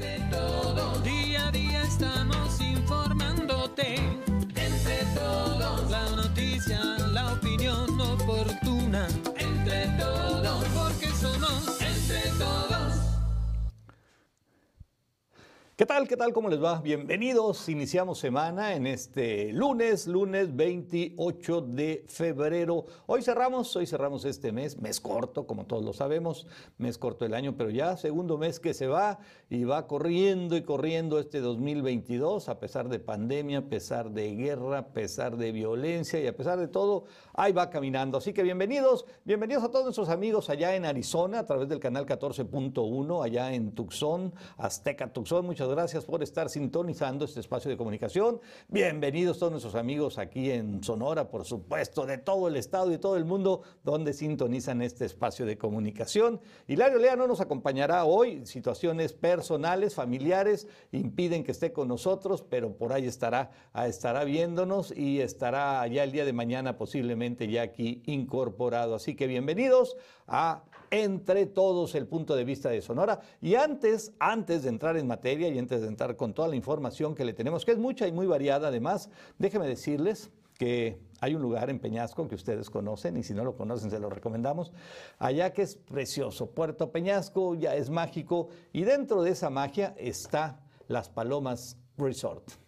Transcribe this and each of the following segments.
Entre todos, ¿Qué tal? ¿Qué tal? ¿Cómo les va? Bienvenidos. Iniciamos semana en este lunes, lunes 28 de febrero. Hoy cerramos, hoy cerramos este mes, mes corto, como todos lo sabemos, mes corto del año, pero ya segundo mes que se va y va corriendo y corriendo este 2022, a pesar de pandemia, a pesar de guerra, a pesar de violencia y a pesar de todo, ahí va caminando. Así que bienvenidos, bienvenidos a todos nuestros amigos allá en Arizona, a través del canal 14.1, allá en Tucson, Azteca Tucson. Muchas gracias por estar sintonizando este espacio de comunicación. Bienvenidos todos nuestros amigos aquí en Sonora, por supuesto, de todo el estado y todo el mundo donde sintonizan este espacio de comunicación. Hilario Lea no nos acompañará hoy. Situaciones personales, familiares, impiden que esté con nosotros, pero por ahí estará, estará viéndonos y estará ya el día de mañana posiblemente ya aquí incorporado. Así que bienvenidos a Entre Todos el punto de vista de Sonora. Y antes, antes de entrar en materia y antes de entrar con toda la información que le tenemos, que es mucha y muy variada además, déjeme decirles que hay un lugar en Peñasco que ustedes conocen y si no lo conocen se lo recomendamos, allá que es precioso. Puerto Peñasco ya es mágico y dentro de esa magia está Las Palomas Resort.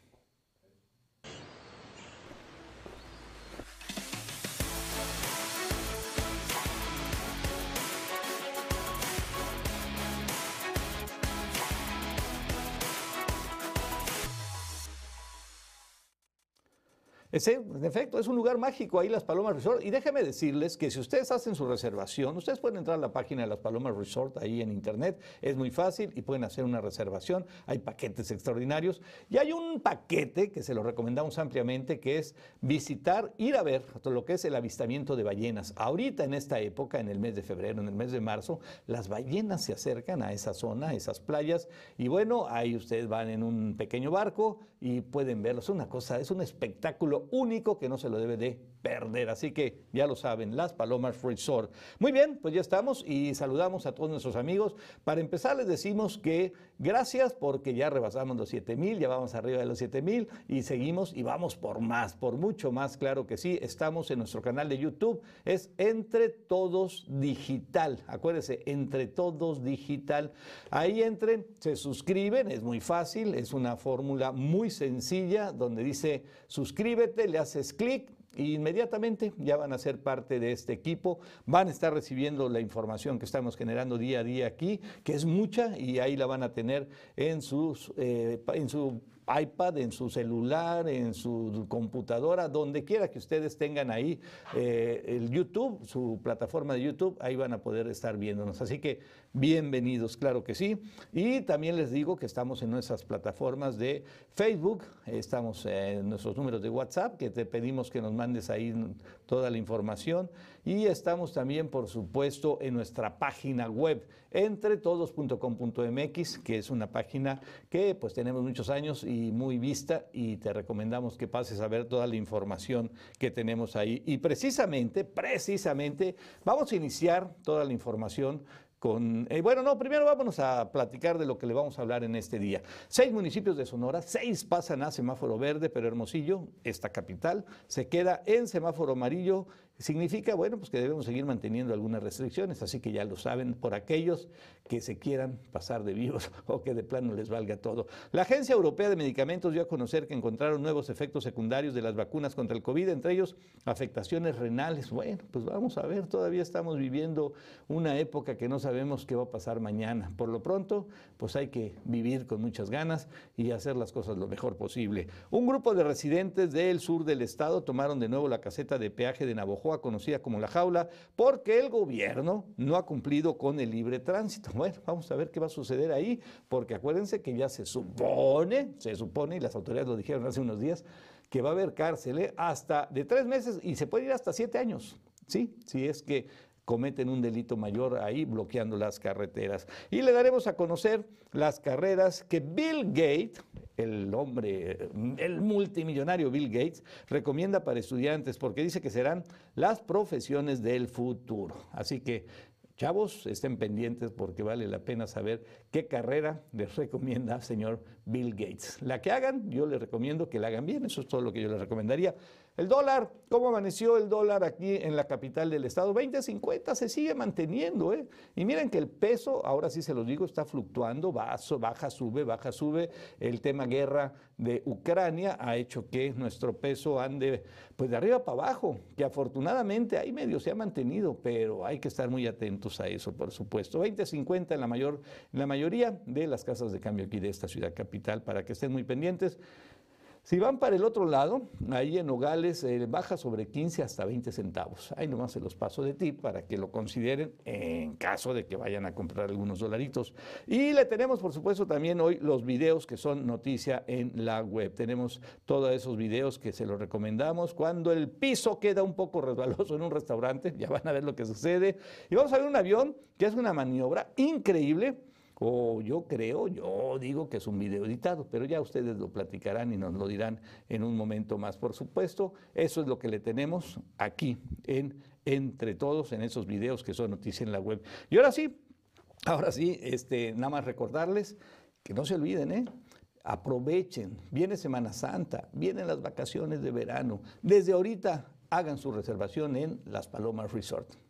Ese, en efecto, es un lugar mágico ahí, Las Palomas Resort. Y déjenme decirles que si ustedes hacen su reservación, ustedes pueden entrar a la página de Las Palomas Resort ahí en internet. Es muy fácil y pueden hacer una reservación. Hay paquetes extraordinarios. Y hay un paquete que se lo recomendamos ampliamente, que es visitar, ir a ver lo que es el avistamiento de ballenas. Ahorita en esta época, en el mes de febrero, en el mes de marzo, las ballenas se acercan a esa zona, a esas playas. Y bueno, ahí ustedes van en un pequeño barco y pueden verlos. Es una cosa, es un espectáculo único que no se lo debe de perder. Así que ya lo saben, Las Palomas Resort. Muy bien, pues ya estamos y saludamos a todos nuestros amigos. Para empezar les decimos que gracias porque ya rebasamos los 7 mil, ya vamos arriba de los 7 mil y seguimos y vamos por más, por mucho más, claro que sí. Estamos en nuestro canal de YouTube, es Entre Todos Digital. Acuérdense, Entre Todos Digital. Ahí entren, se suscriben, es muy fácil, es una fórmula muy sencilla donde dice suscríbete le haces clic inmediatamente ya van a ser parte de este equipo, van a estar recibiendo la información que estamos generando día a día aquí, que es mucha y ahí la van a tener en, sus, eh, en su iPad, en su celular, en su computadora, donde quiera que ustedes tengan ahí eh, el YouTube, su plataforma de YouTube, ahí van a poder estar viéndonos. Así que bienvenidos, claro que sí. Y también les digo que estamos en nuestras plataformas de Facebook, estamos en nuestros números de WhatsApp, que te pedimos que nos mandes ahí toda la información. Y estamos también, por supuesto, en nuestra página web, entretodos.com.mx, que es una página que pues tenemos muchos años y muy vista y te recomendamos que pases a ver toda la información que tenemos ahí. Y precisamente, precisamente, vamos a iniciar toda la información con, eh, bueno, no, primero vámonos a platicar de lo que le vamos a hablar en este día. Seis municipios de Sonora, seis pasan a semáforo verde, pero Hermosillo, esta capital, se queda en semáforo amarillo Significa, bueno, pues que debemos seguir manteniendo algunas restricciones, así que ya lo saben por aquellos que se quieran pasar de vivos o que de plano les valga todo. La Agencia Europea de Medicamentos dio a conocer que encontraron nuevos efectos secundarios de las vacunas contra el COVID, entre ellos afectaciones renales. Bueno, pues vamos a ver, todavía estamos viviendo una época que no sabemos qué va a pasar mañana. Por lo pronto, pues hay que vivir con muchas ganas y hacer las cosas lo mejor posible. Un grupo de residentes del sur del estado tomaron de nuevo la caseta de peaje de Conocida como La Jaula, porque el gobierno no ha cumplido con el libre tránsito. Bueno, vamos a ver qué va a suceder ahí, porque acuérdense que ya se supone, se supone, y las autoridades lo dijeron hace unos días, que va a haber cárcel ¿eh? hasta de tres meses y se puede ir hasta siete años. Sí, si es que cometen un delito mayor ahí bloqueando las carreteras. Y le daremos a conocer las carreras que Bill Gates, el hombre, el multimillonario Bill Gates, recomienda para estudiantes porque dice que serán las profesiones del futuro. Así que Chavos, estén pendientes porque vale la pena saber qué carrera les recomienda señor Bill Gates. La que hagan, yo les recomiendo que la hagan bien, eso es todo lo que yo les recomendaría. El dólar, ¿cómo amaneció el dólar aquí en la capital del estado? 20.50 se sigue manteniendo, ¿eh? Y miren que el peso, ahora sí se los digo, está fluctuando, baja, sube, baja, sube. El tema guerra de Ucrania ha hecho que nuestro peso ande pues de arriba para abajo, que afortunadamente ahí medio se ha mantenido, pero hay que estar muy atentos a eso, por supuesto. 20.50 en la mayor, en la mayoría de las casas de cambio aquí de esta ciudad capital, para que estén muy pendientes. Si van para el otro lado, ahí en Nogales eh, baja sobre 15 hasta 20 centavos. Ahí nomás se los paso de ti para que lo consideren en caso de que vayan a comprar algunos dolaritos. Y le tenemos, por supuesto, también hoy los videos que son noticia en la web. Tenemos todos esos videos que se los recomendamos. Cuando el piso queda un poco resbaloso en un restaurante, ya van a ver lo que sucede. Y vamos a ver un avión que es una maniobra increíble o yo creo, yo digo que es un video editado, pero ya ustedes lo platicarán y nos lo dirán en un momento más. Por supuesto, eso es lo que le tenemos aquí en Entre Todos, en esos videos que son noticias en la web. Y ahora sí, ahora sí, este, nada más recordarles que no se olviden, ¿eh? Aprovechen, viene Semana Santa, vienen las vacaciones de verano. Desde ahorita hagan su reservación en Las Palomas Resort.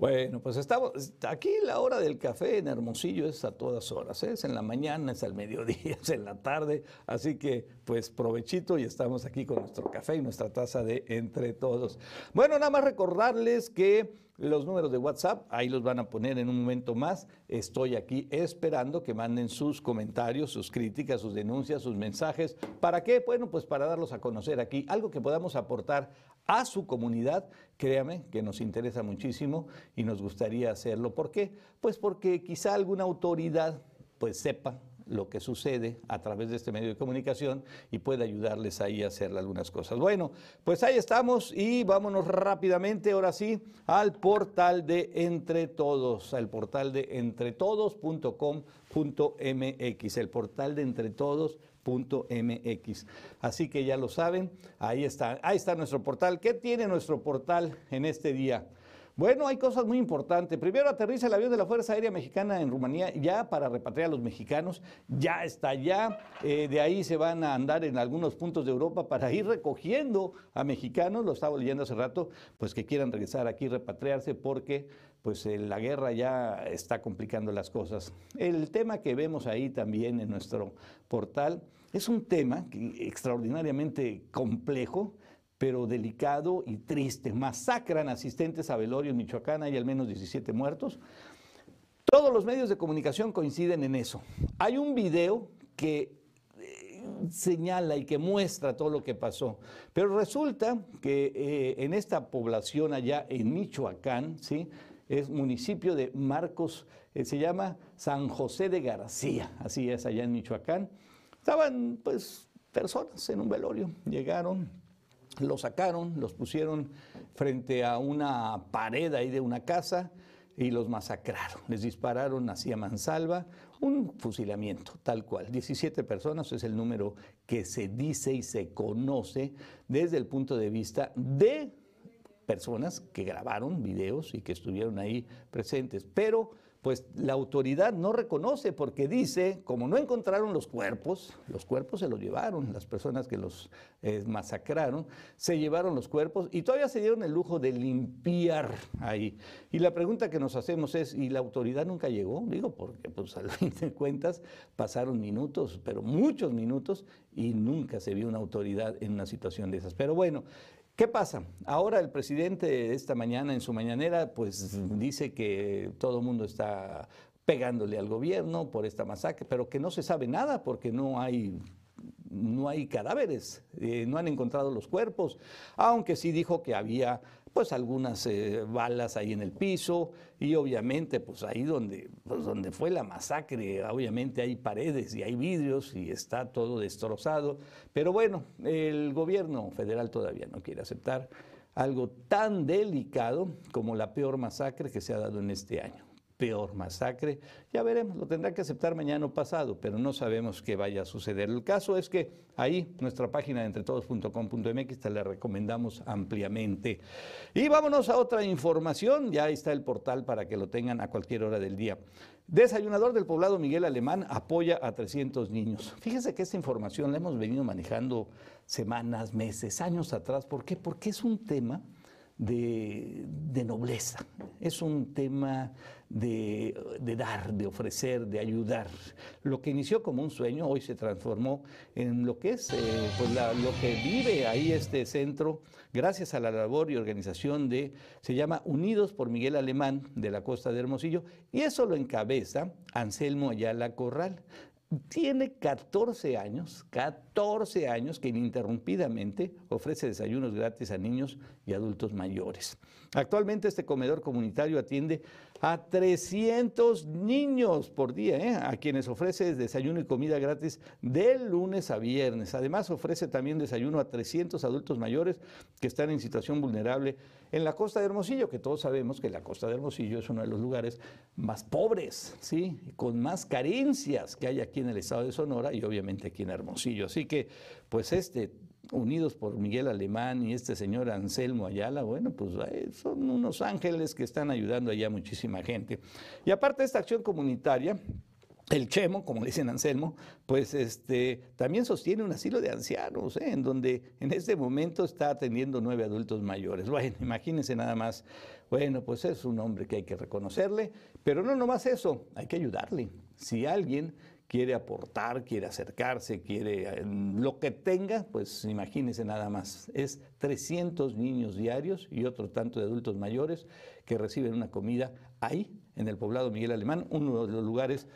Bueno, pues estamos, aquí la hora del café en Hermosillo es a todas horas, ¿eh? es en la mañana, es al mediodía, es en la tarde, así que pues provechito y estamos aquí con nuestro café y nuestra taza de entre todos. Bueno, nada más recordarles que los números de WhatsApp, ahí los van a poner en un momento más. Estoy aquí esperando que manden sus comentarios, sus críticas, sus denuncias, sus mensajes. ¿Para qué? Bueno, pues para darlos a conocer aquí, algo que podamos aportar a su comunidad, créame que nos interesa muchísimo y nos gustaría hacerlo. ¿Por qué? Pues porque quizá alguna autoridad pues sepa lo que sucede a través de este medio de comunicación y puede ayudarles ahí a hacer algunas cosas. Bueno, pues ahí estamos y vámonos rápidamente ahora sí al portal de Entre Todos, al portal de entretodos.com.mx, el portal de entretodos.mx. Así que ya lo saben, ahí está, ahí está nuestro portal. ¿Qué tiene nuestro portal en este día? Bueno, hay cosas muy importantes. Primero aterriza el avión de la Fuerza Aérea Mexicana en Rumanía ya para repatriar a los mexicanos. Ya está ya. Eh, de ahí se van a andar en algunos puntos de Europa para ir recogiendo a mexicanos. Lo estaba leyendo hace rato, pues que quieran regresar aquí, repatriarse, porque pues eh, la guerra ya está complicando las cosas. El tema que vemos ahí también en nuestro portal es un tema extraordinariamente complejo pero delicado y triste. Masacran asistentes a velorio en Michoacán, hay al menos 17 muertos. Todos los medios de comunicación coinciden en eso. Hay un video que eh, señala y que muestra todo lo que pasó. Pero resulta que eh, en esta población allá en Michoacán, ¿sí? es municipio de Marcos, eh, se llama San José de García, así es allá en Michoacán. Estaban pues personas en un velorio, llegaron, los sacaron, los pusieron frente a una pared ahí de una casa y los masacraron. Les dispararon hacia mansalva, un fusilamiento tal cual. 17 personas es el número que se dice y se conoce desde el punto de vista de personas que grabaron videos y que estuvieron ahí presentes. Pero pues la autoridad no reconoce porque dice, como no encontraron los cuerpos, los cuerpos se los llevaron, las personas que los eh, masacraron, se llevaron los cuerpos y todavía se dieron el lujo de limpiar ahí. Y la pregunta que nos hacemos es, ¿y la autoridad nunca llegó? Digo, porque pues al fin de cuentas pasaron minutos, pero muchos minutos, y nunca se vio una autoridad en una situación de esas. Pero bueno, ¿Qué pasa? Ahora el presidente esta mañana en su mañanera pues dice que todo el mundo está pegándole al gobierno por esta masacre, pero que no se sabe nada porque no hay no hay cadáveres, eh, no han encontrado los cuerpos, aunque sí dijo que había pues algunas eh, balas ahí en el piso y obviamente pues ahí donde, pues, donde fue la masacre, obviamente hay paredes y hay vidrios y está todo destrozado, pero bueno, el gobierno federal todavía no quiere aceptar algo tan delicado como la peor masacre que se ha dado en este año peor masacre. Ya veremos, lo tendrá que aceptar mañana o pasado, pero no sabemos qué vaya a suceder. El caso es que ahí, nuestra página de entretodos.com.mx, te la recomendamos ampliamente. Y vámonos a otra información, ya está el portal para que lo tengan a cualquier hora del día. Desayunador del poblado Miguel Alemán apoya a 300 niños. Fíjese que esta información la hemos venido manejando semanas, meses, años atrás. ¿Por qué? Porque es un tema de, nobleza, es un tema de, dar, de ofrecer, de ayudar. Lo que inició como un sueño hoy se transformó en lo que es eh, pues lo que vive ahí este centro, gracias a la labor y organización de, se llama Unidos por Miguel Alemán de la Costa de Hermosillo, y eso lo encabeza Anselmo Ayala Corral tiene 14 años, 14 años que ininterrumpidamente ofrece desayunos gratis a niños y adultos mayores. Actualmente este comedor comunitario atiende a 300 niños por día, ¿eh? a quienes ofrece desayuno y comida gratis de lunes a viernes. Además ofrece también desayuno a 300 adultos mayores que están en situación vulnerable en la costa de Hermosillo, que todos sabemos que la costa de Hermosillo es uno de los lugares más pobres, ¿sí? con más carencias que hay aquí en el estado de Sonora y obviamente aquí en Hermosillo. Así que, pues este unidos por Miguel Alemán y este señor Anselmo Ayala, bueno, pues eh, son unos ángeles que están ayudando allá muchísima gente. Y aparte de esta acción comunitaria, el Chemo, como dicen Anselmo, pues este, también sostiene un asilo de ancianos, ¿eh? en donde en este momento está atendiendo nueve adultos mayores. Bueno, imagínense nada más. Bueno, pues es un hombre que hay que reconocerle, pero no nomás eso, hay que ayudarle. Si alguien quiere aportar, quiere acercarse, quiere eh, lo que tenga, pues imagínense nada más. Es 300 niños diarios y otro tanto de adultos mayores que reciben una comida ahí, en el poblado Miguel Alemán, uno de los lugares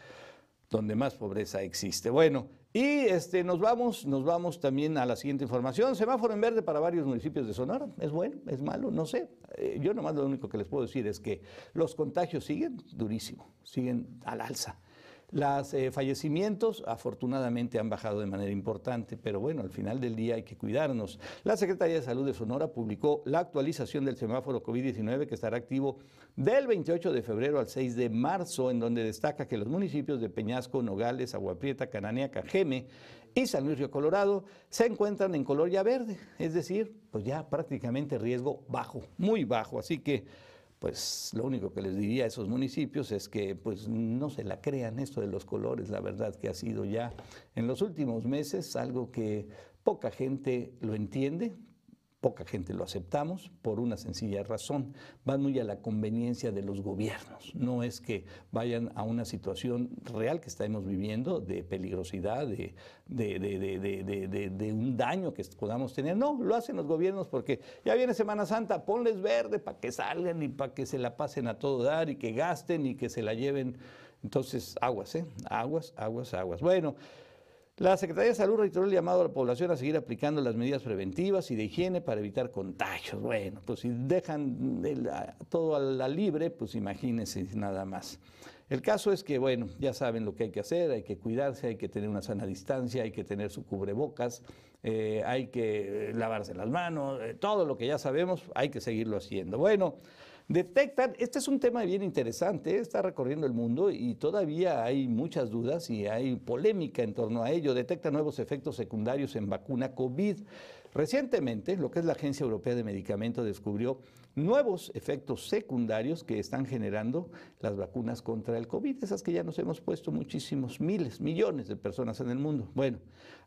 donde más pobreza existe. Bueno, y este, nos, vamos, nos vamos también a la siguiente información. Semáforo en verde para varios municipios de Sonora. ¿Es bueno? ¿Es malo? No sé. Eh, yo nomás lo único que les puedo decir es que los contagios siguen durísimo, siguen al alza. Los eh, fallecimientos afortunadamente han bajado de manera importante, pero bueno, al final del día hay que cuidarnos. La Secretaría de Salud de Sonora publicó la actualización del semáforo COVID-19 que estará activo del 28 de febrero al 6 de marzo, en donde destaca que los municipios de Peñasco, Nogales, Aguaprieta, Cananea, Cajeme y San Luis Río Colorado se encuentran en color ya verde, es decir, pues ya prácticamente riesgo bajo, muy bajo. Así que pues lo único que les diría a esos municipios es que pues no se la crean esto de los colores, la verdad que ha sido ya en los últimos meses algo que poca gente lo entiende, poca gente lo aceptamos por una sencilla razón. Van muy a la conveniencia de los gobiernos. No es que vayan a una situación real que estamos viviendo de peligrosidad, de, de, un daño que podamos tener. No, lo hacen los gobiernos porque ya viene Semana Santa, ponles verde para que salgan y para que se la pasen a todo dar y que gasten y que se la lleven. Entonces, aguas, ¿eh? Aguas, aguas, aguas. Bueno. La Secretaría de Salud reiteró el llamado a la población a seguir aplicando las medidas preventivas y de higiene para evitar contagios. Bueno, pues si dejan todo a la libre, pues imagínense nada más. El caso es que, bueno, ya saben lo que hay que hacer, hay que cuidarse, hay que tener una sana distancia, hay que tener su cubrebocas, eh, hay que lavarse las manos, eh, todo lo que ya sabemos, hay que seguirlo haciendo. Bueno, detectan, este es un tema bien interesante, está recorriendo el mundo y todavía hay muchas dudas y hay polémica en torno a ello, detecta nuevos efectos secundarios en vacuna COVID. Recientemente, lo que es la Agencia Europea de Medicamentos descubrió nuevos efectos secundarios que están generando las vacunas contra el COVID, esas que ya nos hemos puesto muchísimos, miles, millones de personas en el mundo. Bueno,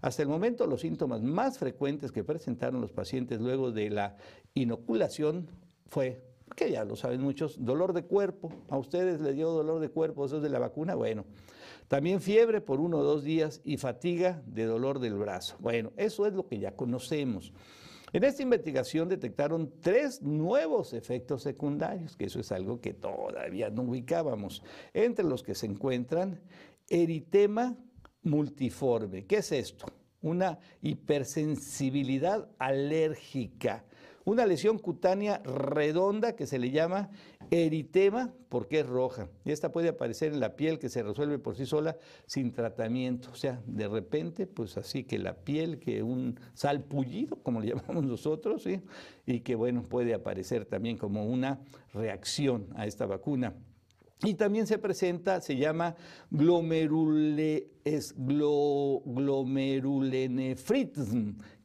hasta el momento los síntomas más frecuentes que presentaron los pacientes luego de la inoculación fue que ya lo saben muchos, dolor de cuerpo. A ustedes les dio dolor de cuerpo, eso es de la vacuna, bueno. También fiebre por uno o dos días y fatiga de dolor del brazo. Bueno, eso es lo que ya conocemos. En esta investigación detectaron tres nuevos efectos secundarios, que eso es algo que todavía no ubicábamos, entre los que se encuentran eritema multiforme. ¿Qué es esto? Una hipersensibilidad alérgica una lesión cutánea redonda que se le llama Eritema, porque es roja. Y esta puede aparecer en la piel que se resuelve por sí sola sin tratamiento. O sea, de repente, pues así que la piel, que un salpullido, como le llamamos nosotros, y que bueno, puede aparecer también como una reacción a esta vacuna. Y también se presenta, se llama glomerule,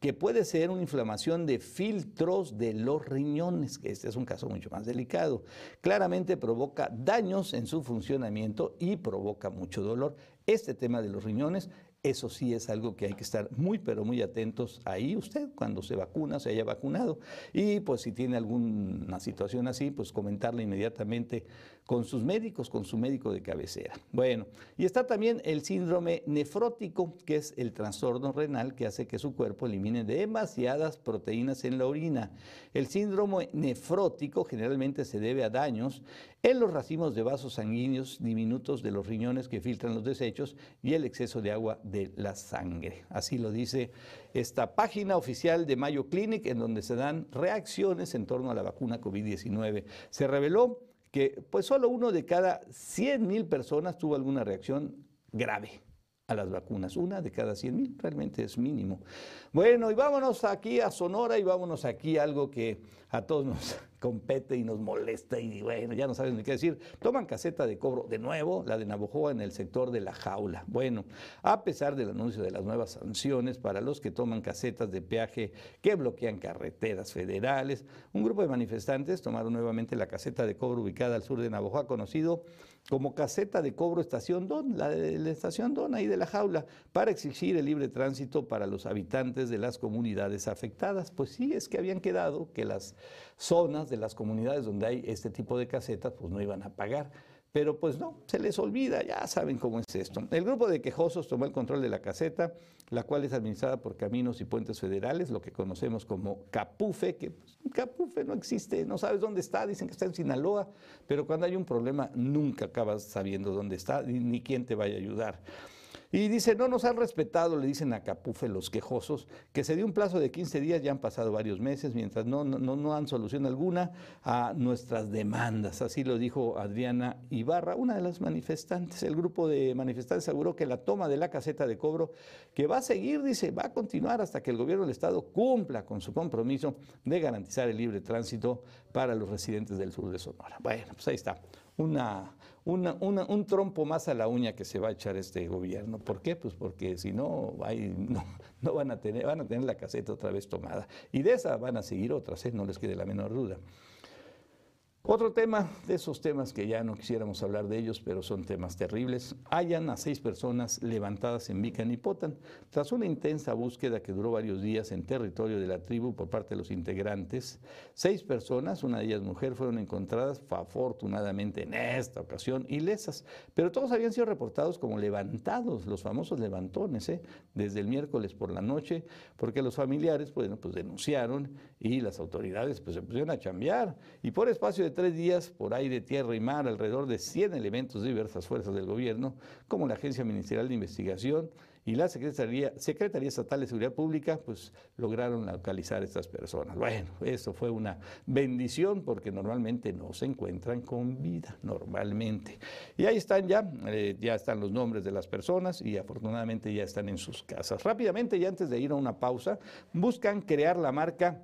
que puede ser una inflamación de filtros de los riñones, que este es un caso mucho más delicado. Claramente provoca daños en su funcionamiento y provoca mucho dolor. Este tema de los riñones eso sí es algo que hay que estar muy, pero muy atentos ahí usted cuando se vacuna, se haya vacunado. Y pues si tiene alguna situación así, pues comentarle inmediatamente con sus médicos, con su médico de cabecera. Bueno, y está también el síndrome nefrótico, que es el trastorno renal que hace que su cuerpo elimine demasiadas proteínas en la orina. El síndrome nefrótico generalmente se debe a daños en los racimos de vasos sanguíneos diminutos de los riñones que filtran los desechos y el exceso de agua de la sangre. Así lo dice esta página oficial de Mayo Clinic, en donde se dan reacciones en torno a la vacuna COVID-19. Se reveló que pues solo uno de cada 100 mil personas tuvo alguna reacción grave a las vacunas. Una de cada 100 mil realmente es mínimo. Bueno, y vámonos aquí a Sonora y vámonos aquí a algo que a todos nos compete y nos molesta y bueno, ya no saben ni qué decir. Toman caseta de cobro de nuevo, la de Navojoa en el sector de la jaula. Bueno, a pesar del anuncio de las nuevas sanciones para los que toman casetas de peaje que bloquean carreteras federales, un grupo de manifestantes tomaron nuevamente la caseta de cobro ubicada al sur de Navojoa, conocido como caseta de cobro estación Don, la de la estación Don ahí de la jaula, para exigir el libre tránsito para los habitantes de las comunidades afectadas. Pues sí, es que habían quedado que las zonas de las comunidades donde hay este tipo de casetas, pues no iban a pagar. Pero pues no, se les olvida, ya saben cómo es esto. El grupo de quejosos tomó el control de la caseta, la cual es administrada por Caminos y Puentes Federales, lo que conocemos como Capufe, que pues, Capufe no existe, no sabes dónde está, dicen que está en Sinaloa, pero cuando hay un problema nunca acabas sabiendo dónde está ni quién te vaya a ayudar. Y dice, no nos han respetado, le dicen a Capufe los quejosos, que se dio un plazo de 15 días, ya han pasado varios meses, mientras no, no, no han solución alguna a nuestras demandas. Así lo dijo Adriana Ibarra, una de las manifestantes. El grupo de manifestantes aseguró que la toma de la caseta de cobro, que va a seguir, dice, va a continuar hasta que el gobierno del Estado cumpla con su compromiso de garantizar el libre tránsito para los residentes del sur de Sonora. Bueno, pues ahí está. Una, un trompo más a la uña que se va a echar este gobierno. ¿Por qué? Pues porque si no, no, no, van, a tener, van a tener la caseta otra vez tomada. Y de esa van a seguir otras, ¿eh? no les quede la menor duda. Otro tema, de esos temas que ya no quisiéramos hablar de ellos, pero son temas terribles, hallan a seis personas levantadas en Vicanipotan. Tras una intensa búsqueda que duró varios días en territorio de la tribu por parte de los integrantes, seis personas, una de ellas mujer, fueron encontradas afortunadamente en esta ocasión ilesas, pero todos habían sido reportados como levantados, los famosos levantones, ¿eh? desde el miércoles por la noche, porque los familiares bueno, pues denunciaron y las autoridades pues, se pusieron a chambear. Y por espacio de tres días, por aire, tierra y mar, alrededor de 100 elementos de diversas fuerzas del gobierno, como la Agencia Ministerial de Investigación y la Secretaría, Secretaría Estatal de Seguridad Pública, pues lograron localizar a estas personas. Bueno, eso fue una bendición porque normalmente no se encuentran con vida, normalmente. Y ahí están ya, eh, ya están los nombres de las personas y afortunadamente ya están en sus casas. Rápidamente, y antes de ir a una pausa, buscan crear la marca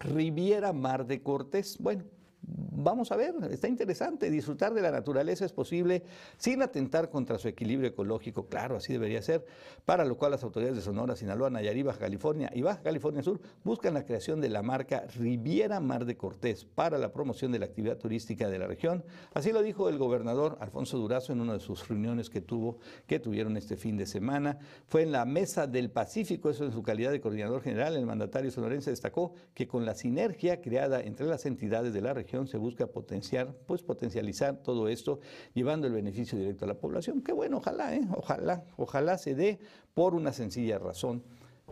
Riviera Mar de Cortés. Bueno, Vamos a ver, está interesante. Disfrutar de la naturaleza es posible sin atentar contra su equilibrio ecológico. Claro, así debería ser. Para lo cual las autoridades de Sonora, Sinaloa, Nayarit, Baja California y Baja California Sur buscan la creación de la marca Riviera Mar de Cortés para la promoción de la actividad turística de la región. Así lo dijo el gobernador Alfonso Durazo en una de sus reuniones que tuvo, que tuvieron este fin de semana. Fue en la Mesa del Pacífico, eso en su calidad de coordinador general. El mandatario sonorense destacó que con la sinergia creada entre las entidades de la región se busca potenciar, pues potencializar todo esto, llevando el beneficio directo a la población. Qué bueno, ojalá, ¿eh? ojalá, ojalá se dé por una sencilla razón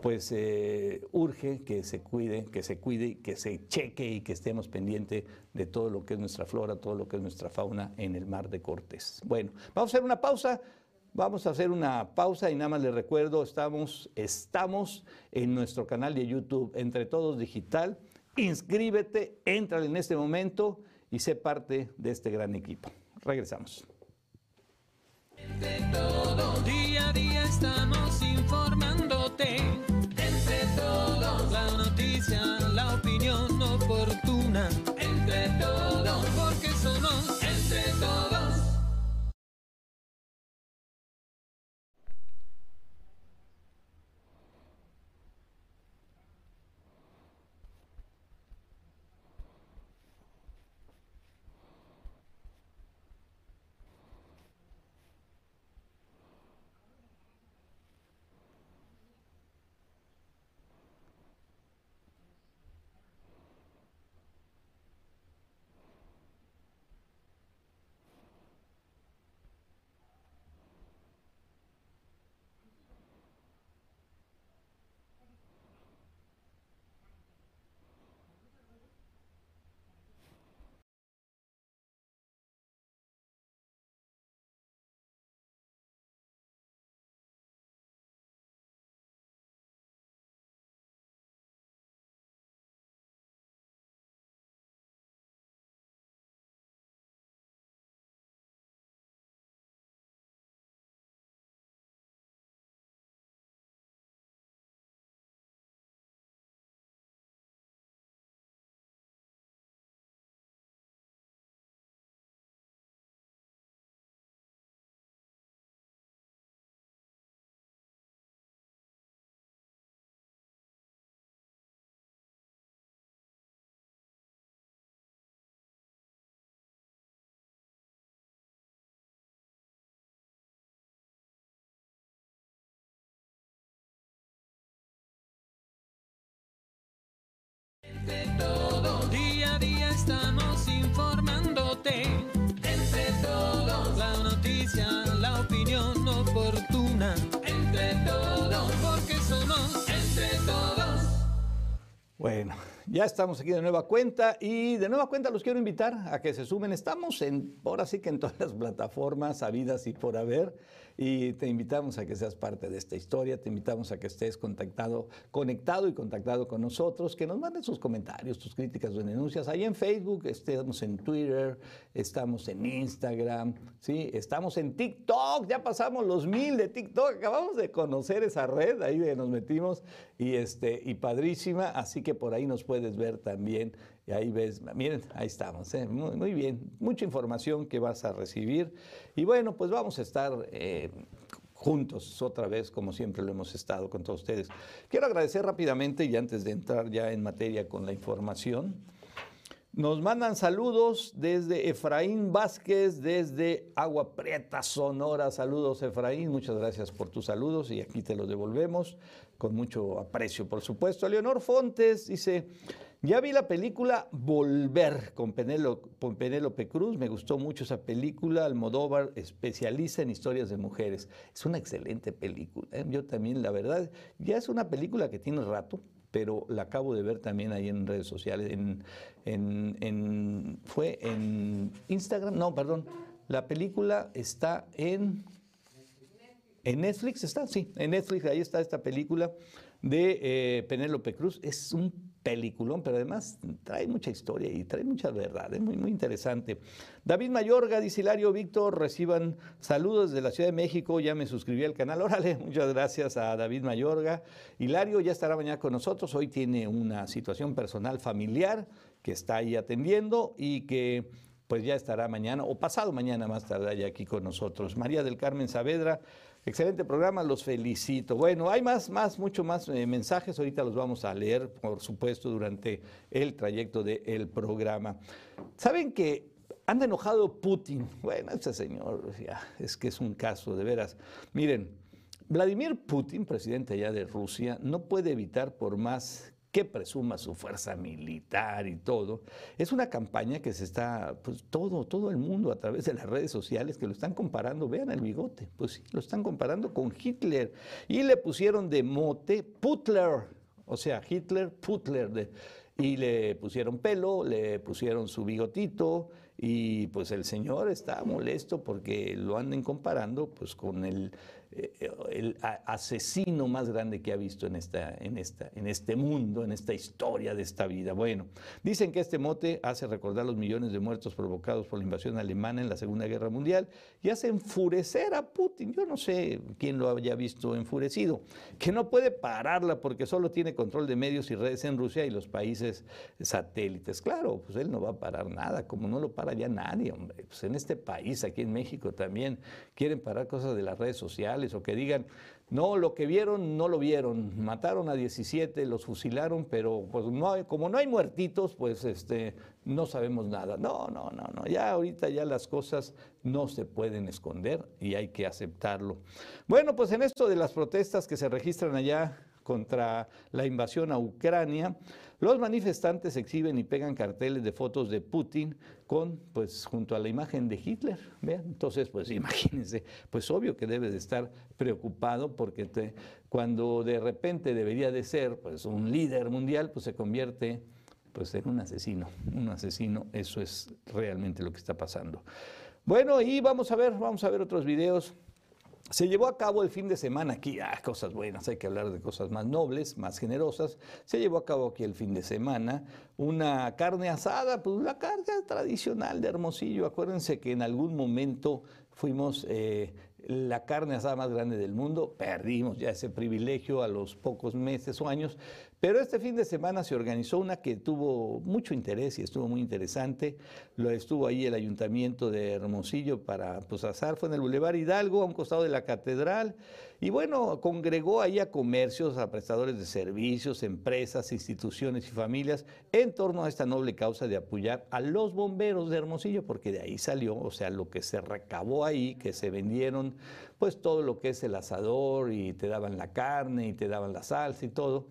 pues eh, urge que se cuide, que se cuide, que se cheque y que estemos pendientes de todo lo que es nuestra flora, todo lo que es nuestra fauna en el mar de Cortés. Bueno, vamos a hacer una pausa. Vamos a hacer una pausa y nada más les recuerdo, estamos, estamos en nuestro canal de YouTube, Entre Todos Digital inscríbete, entra en este momento y sé parte de este gran equipo. Regresamos. Todos, día a día estamos informándote. Entre todos, la noticia, la opinión oportuna. Entre todos, día a día estamos informándote. Entre todos, la noticia, la opinión oportuna. Entre todos, porque somos entre todos. Bueno, ya estamos aquí de nueva cuenta y de nueva cuenta los quiero invitar a que se sumen. Estamos en, ahora sí que en todas las plataformas habidas y por haber y te invitamos a que seas parte de esta historia, te invitamos a que estés contactado, conectado y contactado con nosotros, que nos mandes sus comentarios, tus críticas, tus denuncias. Ahí en Facebook, estamos en Twitter, estamos en Instagram, ¿sí? estamos en TikTok, ya pasamos los mil de TikTok, acabamos de conocer esa red, ahí nos metimos y, este, y padrísima, así que por ahí nos puedes ver también. Y ahí ves, miren, ahí estamos, ¿eh? muy, bien, mucha información que vas a recibir. Y bueno, pues vamos a estar eh, juntos otra vez, como siempre lo hemos estado con todos ustedes. Quiero agradecer rápidamente y antes de entrar ya en materia con la información, nos mandan saludos desde Efraín Vázquez, desde Agua Prieta, Sonora. Saludos, Efraín. Muchas gracias por tus saludos y aquí te los devolvemos con mucho aprecio, por supuesto. Leonor Fontes dice, ya vi la película Volver con Penélope, Cruz. Me gustó mucho esa película. Almodóvar especializa en historias de mujeres. Es una excelente película. ¿eh? Yo también, la verdad, ya es una película que tiene rato pero la acabo de ver también ahí en redes sociales, en, en, en, fue en Instagram, no, perdón, la película está en, en Netflix, está, sí, en Netflix, ahí está esta película de eh, Penélope Cruz, es un peliculón, pero además trae mucha historia y trae mucha verdad, es muy, muy interesante. David Mayorga, dice Hilario, Víctor, reciban saludos de la Ciudad de México, ya me suscribí al canal, órale, muchas gracias a David Mayorga. Hilario ya estará mañana con nosotros, hoy tiene una situación personal familiar que está ahí atendiendo y que pues ya estará mañana o pasado mañana más tarde aquí con nosotros. María del Carmen Saavedra, Excelente programa, los felicito. Bueno, hay más, más, mucho más eh, mensajes. Ahorita los vamos a leer, por supuesto, durante el trayecto del programa. Saben que anda enojado Putin. Bueno, este señor ya, es que es un caso de veras. Miren, Vladimir Putin, presidente ya de Rusia, no puede evitar por más que presuma su fuerza militar y todo. Es una campaña que se está, pues todo, todo el mundo a través de las redes sociales que lo están comparando, vean el bigote, pues sí, lo están comparando con Hitler y le pusieron de mote Putler, o sea, Hitler Putler, y le pusieron pelo, le pusieron su bigotito y pues el señor está molesto porque lo anden comparando pues con el el asesino más grande que ha visto en, esta, en, esta, en este mundo, en esta historia de esta vida. Bueno, dicen que este mote hace recordar los millones de muertos provocados por la invasión alemana en la Segunda Guerra Mundial y hace enfurecer a Putin. Yo no sé quién lo haya visto enfurecido, que no puede pararla porque solo tiene control de medios y redes en Rusia y los países satélites. Claro, pues él no va a parar nada, como no lo para ya nadie. Pues en este país, aquí en México también, quieren parar cosas de las redes sociales o que digan, no, lo que vieron no lo vieron, mataron a 17, los fusilaron, pero pues no como no hay muertitos, pues este, no sabemos nada. No, no, no, no, ya ahorita ya las cosas no se pueden esconder y hay que aceptarlo. Bueno, pues en esto de las protestas que se registran allá contra la invasión a Ucrania, los manifestantes exhiben y pegan carteles de fotos de Putin con, pues, junto a la imagen de Hitler. ¿vean? Entonces, pues imagínense, pues obvio que debe de estar preocupado porque cuando de repente debería de ser, pues, un líder mundial, pues se convierte, pues, en un asesino. Un asesino, eso es realmente lo que está pasando. Bueno, y vamos a ver, vamos a ver otros videos. Se llevó a cabo el fin de semana aquí, ah, cosas buenas, hay que hablar de cosas más nobles, más generosas. Se llevó a cabo aquí el fin de semana una carne asada, pues la carne tradicional de Hermosillo. Acuérdense que en algún momento fuimos eh, la carne asada más grande del mundo, perdimos ya ese privilegio a los pocos meses o años, pero este fin de semana se organizó una que tuvo mucho interés y estuvo muy interesante. Lo estuvo ahí el ayuntamiento de Hermosillo para pues, asar, fue en el Boulevard Hidalgo, a un costado de la catedral. Y bueno, congregó ahí a comercios, a prestadores de servicios, empresas, instituciones y familias en torno a esta noble causa de apoyar a los bomberos de Hermosillo, porque de ahí salió, o sea, lo que se recabó ahí, que se vendieron, pues todo lo que es el asador y te daban la carne y te daban la salsa y todo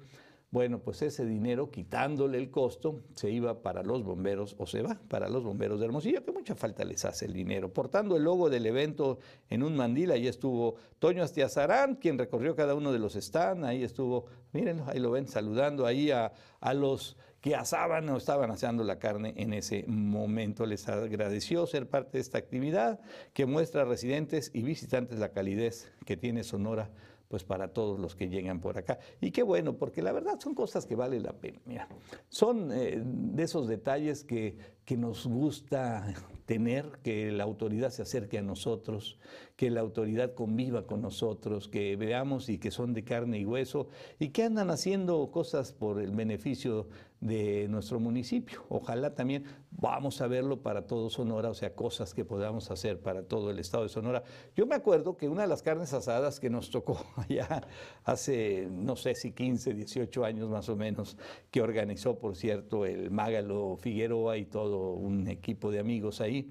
bueno, pues ese dinero, quitándole el costo, se iba para los bomberos, o se va para los bomberos de Hermosillo, que mucha falta les hace el dinero. Portando el logo del evento en un mandil, ahí estuvo Toño Astiazarán, quien recorrió cada uno de los stands, ahí estuvo, mírenlo, ahí lo ven, saludando ahí a, a los que asaban o estaban asando la carne en ese momento. Les agradeció ser parte de esta actividad que muestra a residentes y visitantes la calidez que tiene Sonora pues para todos los que llegan por acá. Y qué bueno, porque la verdad son cosas que vale la pena. Mira, son eh, de esos detalles que, que nos gusta tener, que la autoridad se acerque a nosotros, que la autoridad conviva con nosotros, que veamos y que son de carne y hueso y que andan haciendo cosas por el beneficio de nuestro municipio. Ojalá también vamos a verlo para todo Sonora, o sea, cosas que podamos hacer para todo el estado de Sonora. Yo me acuerdo que una de las carnes asadas que nos tocó allá hace, no sé si 15, 18 años más o menos, que organizó, por cierto, el Mágalo Figueroa y todo un equipo de amigos ahí.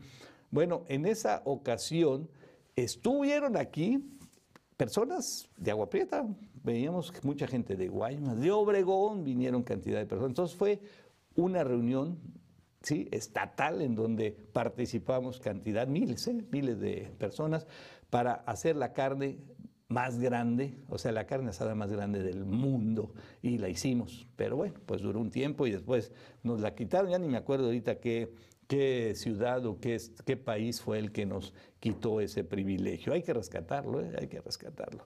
Bueno, en esa ocasión estuvieron aquí personas de Agua Prieta, veíamos mucha gente de Guaymas, de Obregón, vinieron cantidad de personas. Entonces fue una reunión ¿sí? estatal en donde participamos cantidad, miles, ¿eh? miles de personas, para hacer la carne más grande, o sea, la carne asada más grande del mundo, y la hicimos. Pero bueno, pues duró un tiempo y después nos la quitaron, ya ni me acuerdo ahorita qué, qué ciudad o qué, qué país fue el que nos quitó ese privilegio. Hay que rescatarlo, ¿eh? hay que rescatarlo.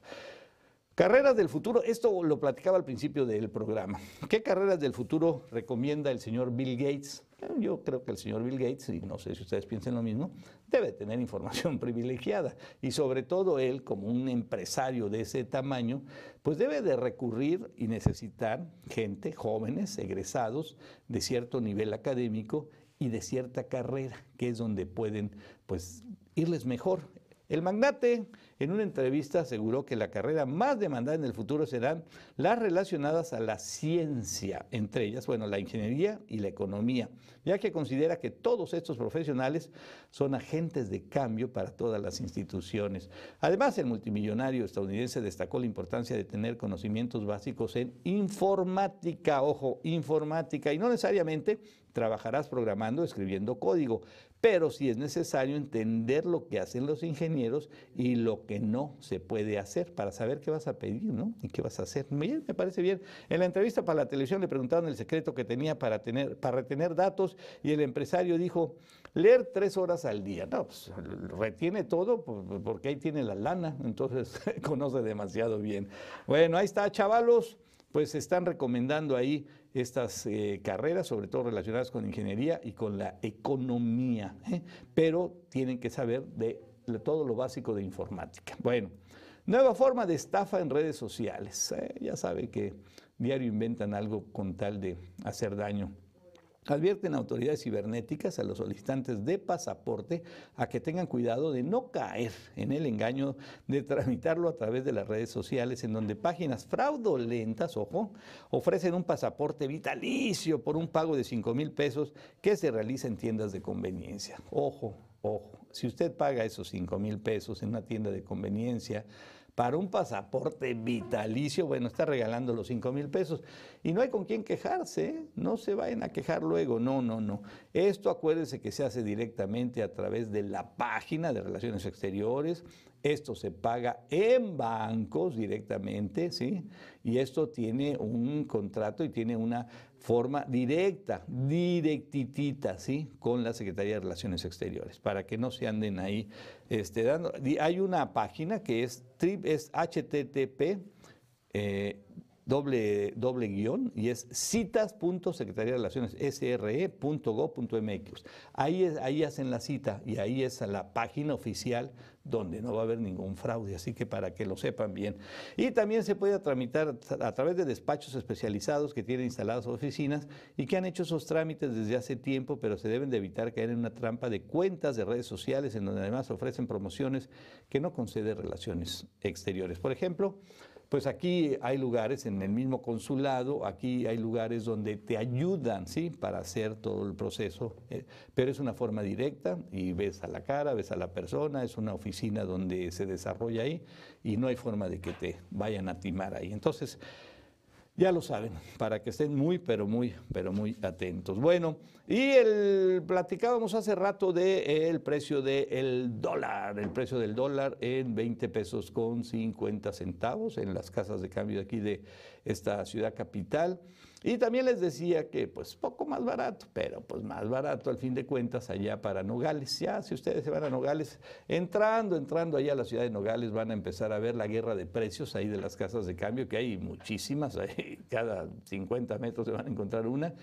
Carreras del futuro, esto lo platicaba al principio del programa. ¿Qué carreras del futuro recomienda el señor Bill Gates? Yo creo que el señor Bill Gates, y no sé si ustedes piensan lo mismo, debe tener información privilegiada. Y sobre todo él, como un empresario de ese tamaño, pues debe de recurrir y necesitar gente, jóvenes, egresados, de cierto nivel académico y de cierta carrera, que es donde pueden pues irles mejor. El magnate en una entrevista aseguró que la carrera más demandada en el futuro serán las relacionadas a la ciencia, entre ellas, bueno, la ingeniería y la economía, ya que considera que todos estos profesionales son agentes de cambio para todas las instituciones. Además, el multimillonario estadounidense destacó la importancia de tener conocimientos básicos en informática, ojo, informática, y no necesariamente trabajarás programando, escribiendo código, pero si es necesario entender lo que hacen los ingenieros y lo que no se puede hacer para saber qué vas a pedir, ¿no? Y qué vas a hacer. Me parece bien. En la entrevista para la televisión le preguntaron el secreto que tenía para, tener, para retener datos y el empresario dijo, leer tres horas al día. No, pues retiene todo porque ahí tiene la lana, entonces conoce demasiado bien. Bueno, ahí está, chavalos pues están recomendando ahí estas eh, carreras, sobre todo relacionadas con ingeniería y con la economía, ¿eh? pero tienen que saber de todo lo básico de informática. Bueno, nueva forma de estafa en redes sociales. ¿eh? ya sabe que diario inventan algo con tal de hacer daño Advierten autoridades cibernéticas a los solicitantes de pasaporte a que tengan cuidado de no caer en el engaño de tramitarlo a través de las redes sociales, en donde páginas fraudulentas, ojo, ofrecen un pasaporte vitalicio por un pago de 5 mil pesos que se realiza en tiendas de conveniencia. Ojo, ojo, si usted paga esos 5 mil pesos en una tienda de conveniencia, para un pasaporte vitalicio, bueno, está regalando los 5 mil pesos. Y no hay con quién quejarse, ¿eh? no se vayan a quejar luego, no, no, no. Esto acuérdense que se hace directamente a través de la página de Relaciones Exteriores, esto se paga en bancos directamente, ¿sí? Y esto tiene un contrato y tiene una forma directa, directitita, ¿sí? Con la Secretaría de Relaciones Exteriores, para que no se anden ahí este, dando. Hay una página que es, es http eh, doble, doble guion y es citas.secretaría de Relaciones sre.go.mx. Ahí, ahí hacen la cita y ahí es la página oficial donde no va a haber ningún fraude, así que para que lo sepan bien. Y también se puede tramitar a través de despachos especializados que tienen instaladas oficinas y que han hecho esos trámites desde hace tiempo, pero se deben de evitar caer en una trampa de cuentas de redes sociales en donde además ofrecen promociones que no concede relaciones exteriores. Por ejemplo, pues aquí hay lugares en el mismo consulado, aquí hay lugares donde te ayudan, ¿sí? Para hacer todo el proceso, eh, pero es una forma directa y ves a la cara, ves a la persona, es una oficina donde se desarrolla ahí y no hay forma de que te vayan a timar ahí. Entonces, ya lo saben, para que estén muy, pero muy, pero muy atentos. Bueno, y el, platicábamos hace rato del precio del dólar, el precio del dólar en 20 pesos con 50 centavos en las casas de cambio de aquí de esta ciudad capital. Y también les decía que pues poco más barato, pero pues más barato al fin de cuentas allá para Nogales. Ya si ustedes se van a Nogales, entrando, entrando allá a la ciudad de Nogales van a empezar a ver la guerra de precios ahí de las casas de cambio, que hay muchísimas, ahí cada 50 metros se van a encontrar una.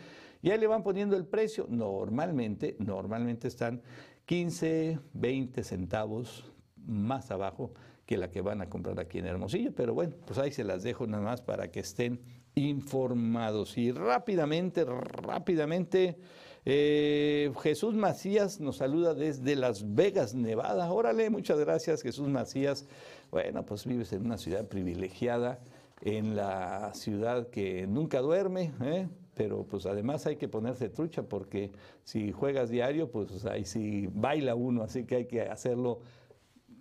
Y ahí le van poniendo el precio. Normalmente, normalmente están 15, 20 centavos más abajo que la que van a comprar aquí en Hermosillo, pero bueno, pues ahí se las dejo nada más para que estén informados. Y rápidamente, rápidamente, eh, Jesús Macías nos saluda desde Las Vegas, Nevada. Órale, muchas gracias Jesús Macías. Bueno, pues vives en una ciudad privilegiada, en la ciudad que nunca duerme, ¿eh? pero pues además hay que ponerse trucha porque si juegas diario, pues ahí sí baila uno, así que hay que hacerlo